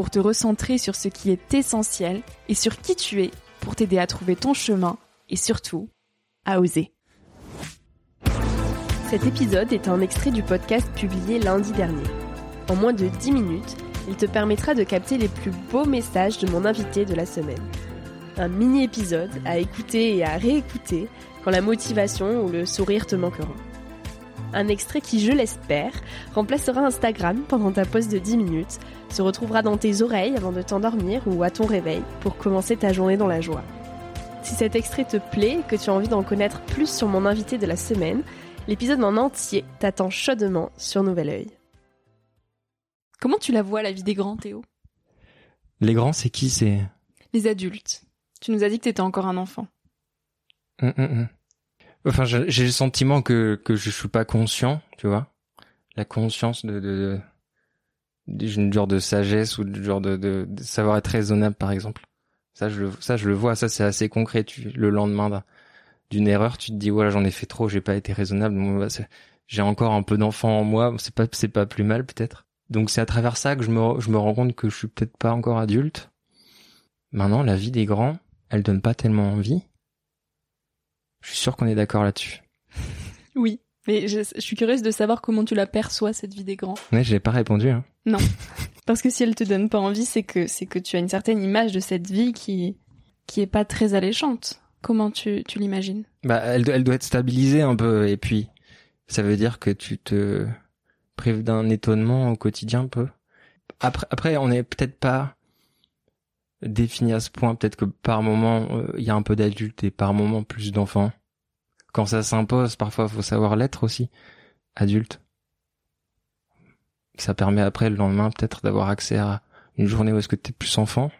pour te recentrer sur ce qui est essentiel et sur qui tu es pour t'aider à trouver ton chemin et surtout à oser. Cet épisode est un extrait du podcast publié lundi dernier. En moins de 10 minutes, il te permettra de capter les plus beaux messages de mon invité de la semaine. Un mini-épisode à écouter et à réécouter quand la motivation ou le sourire te manqueront. Un extrait qui, je l'espère, remplacera Instagram pendant ta pause de 10 minutes, se retrouvera dans tes oreilles avant de t'endormir ou à ton réveil pour commencer ta journée dans la joie. Si cet extrait te plaît et que tu as envie d'en connaître plus sur mon invité de la semaine, l'épisode en entier t'attend chaudement sur Nouvel Oeil. Comment tu la vois la vie des grands, Théo? Les grands, c'est qui? C'est Les adultes. Tu nous as dit que t'étais encore un enfant. Hum, hum, hum. Enfin, j'ai le sentiment que que je suis pas conscient, tu vois, la conscience de, de, d'une genre de sagesse ou du genre de, de, savoir être raisonnable, par exemple. Ça, je le ça je le vois. Ça, c'est assez concret. Tu, le lendemain d'une erreur, tu te dis voilà, j'en ai fait trop, j'ai pas été raisonnable. Bah, j'ai encore un peu d'enfant en moi. C'est pas c'est pas plus mal peut-être. Donc c'est à travers ça que je me je me rends compte que je suis peut-être pas encore adulte. Maintenant, la vie des grands, elle donne pas tellement envie. Je suis sûr qu'on est d'accord là-dessus. Oui, mais je, suis curieuse de savoir comment tu la perçois cette vie des grands. Ouais, j'ai pas répondu. Hein. Non, parce que si elle te donne pas envie, c'est que c'est que tu as une certaine image de cette vie qui qui est pas très alléchante. Comment tu tu l'imagines? Bah, elle, elle doit être stabilisée un peu, et puis ça veut dire que tu te prives d'un étonnement au quotidien un peu. Après, après, on est peut-être pas défini à ce point. Peut-être que par moment, euh, il y a un peu d'adultes et par moment plus d'enfants. Quand ça s'impose, parfois, faut savoir l'être aussi, adulte. Ça permet après, le lendemain, peut-être d'avoir accès à une journée où est-ce que t'es plus enfant.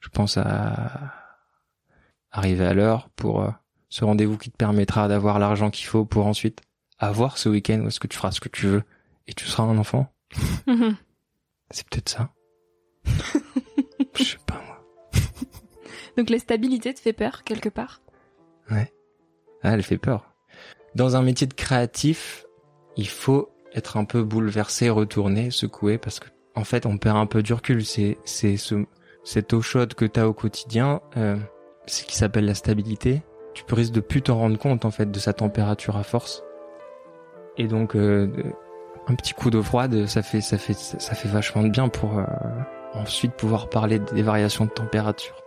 Je pense à arriver à l'heure pour euh, ce rendez-vous qui te permettra d'avoir l'argent qu'il faut pour ensuite avoir ce week-end où est-ce que tu feras ce que tu veux et tu seras un enfant. C'est peut-être ça. Donc la stabilité te fait peur quelque part? Ouais. Ah, elle fait peur. Dans un métier de créatif, il faut être un peu bouleversé, retourné, secoué, parce que en fait, on perd un peu du recul. C'est ce cette eau chaude que t'as au quotidien, euh, c'est qui s'appelle la stabilité. Tu peux risquer de plus t'en rendre compte en fait de sa température à force. Et donc euh, un petit coup d'eau froide, ça fait ça fait ça fait vachement de bien pour euh, ensuite pouvoir parler des variations de température.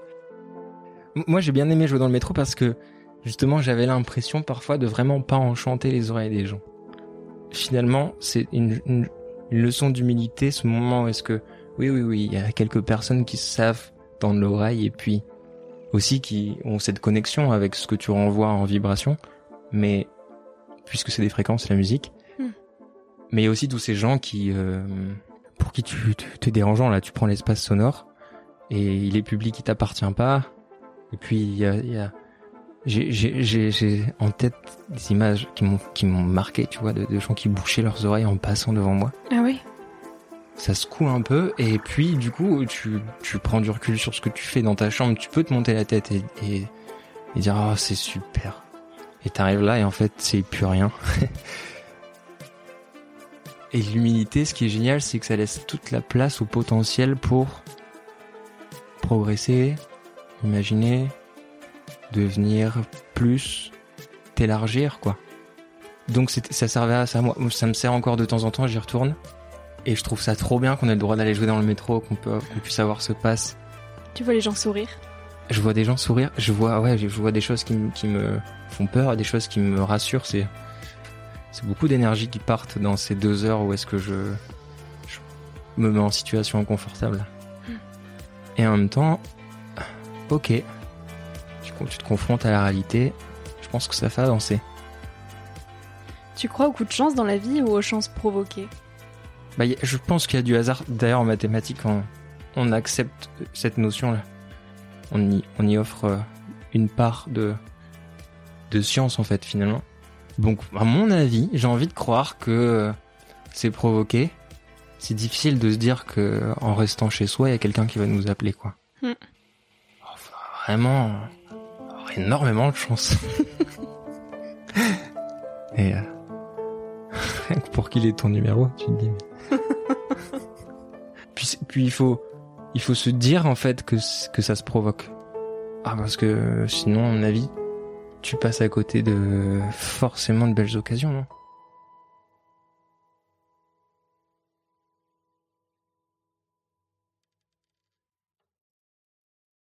Moi, j'ai bien aimé jouer dans le métro parce que justement, j'avais l'impression parfois de vraiment pas enchanter les oreilles des gens. Finalement, c'est une, une, leçon d'humilité, ce moment où est-ce que, oui, oui, oui, il y a quelques personnes qui savent dans l'oreille et puis aussi qui ont cette connexion avec ce que tu renvoies en vibration, mais puisque c'est des fréquences, la musique. Hmm. Mais il y a aussi tous ces gens qui, euh, pour qui tu, tu, dérangeant là, tu prends l'espace sonore et il est public, il t'appartient pas. Et puis il y a, y a j'ai en tête des images qui m'ont qui m'ont marqué, tu vois, de, de, gens qui bouchaient leurs oreilles en passant devant moi. Ah oui. Ça secoue un peu et puis du coup tu tu prends du recul sur ce que tu fais dans ta chambre, tu peux te monter la tête et et, et dire oh, c'est super. Et t'arrives là et en fait c'est plus rien. et l'humilité, ce qui est génial, c'est que ça laisse toute la place au potentiel pour progresser, imaginer, devenir plus, t'élargir, quoi. Donc ça servait à ça, moi, ça me sert encore de temps en temps, j'y retourne. Et je trouve ça trop bien qu'on ait le droit d'aller jouer dans le métro, qu'on peut, qu'on puisse avoir ce passe. Tu vois les gens sourire? Je vois des gens sourire, je vois, ouais, je vois des choses qui, qui me font peur, des choses qui me rassurent, c'est, c'est beaucoup d'énergie qui partent dans ces deux heures où est-ce que je, je, me mets en situation inconfortable. Hmm. Et en même temps, ok, tu te confrontes à la réalité, je pense que ça fait avancer. Tu crois au coup de chance dans la vie ou aux chances provoquées? Bah, Je pense qu'il y a du hasard. D'ailleurs, en mathématiques, on, on accepte cette notion-là. On y, on y offre euh, une part de, de science, en fait, finalement. Donc, à mon avis, j'ai envie de croire que euh, c'est provoqué. C'est difficile de se dire que en restant chez soi, il y a quelqu'un qui va nous appeler, quoi. Hmm. Vraiment énormément de chance. Et euh, pour qu'il ait ton numéro, tu te dis. puis, puis il faut, il faut se dire en fait que que ça se provoque. Ah parce que sinon, à mon avis, tu passes à côté de forcément de belles occasions, non?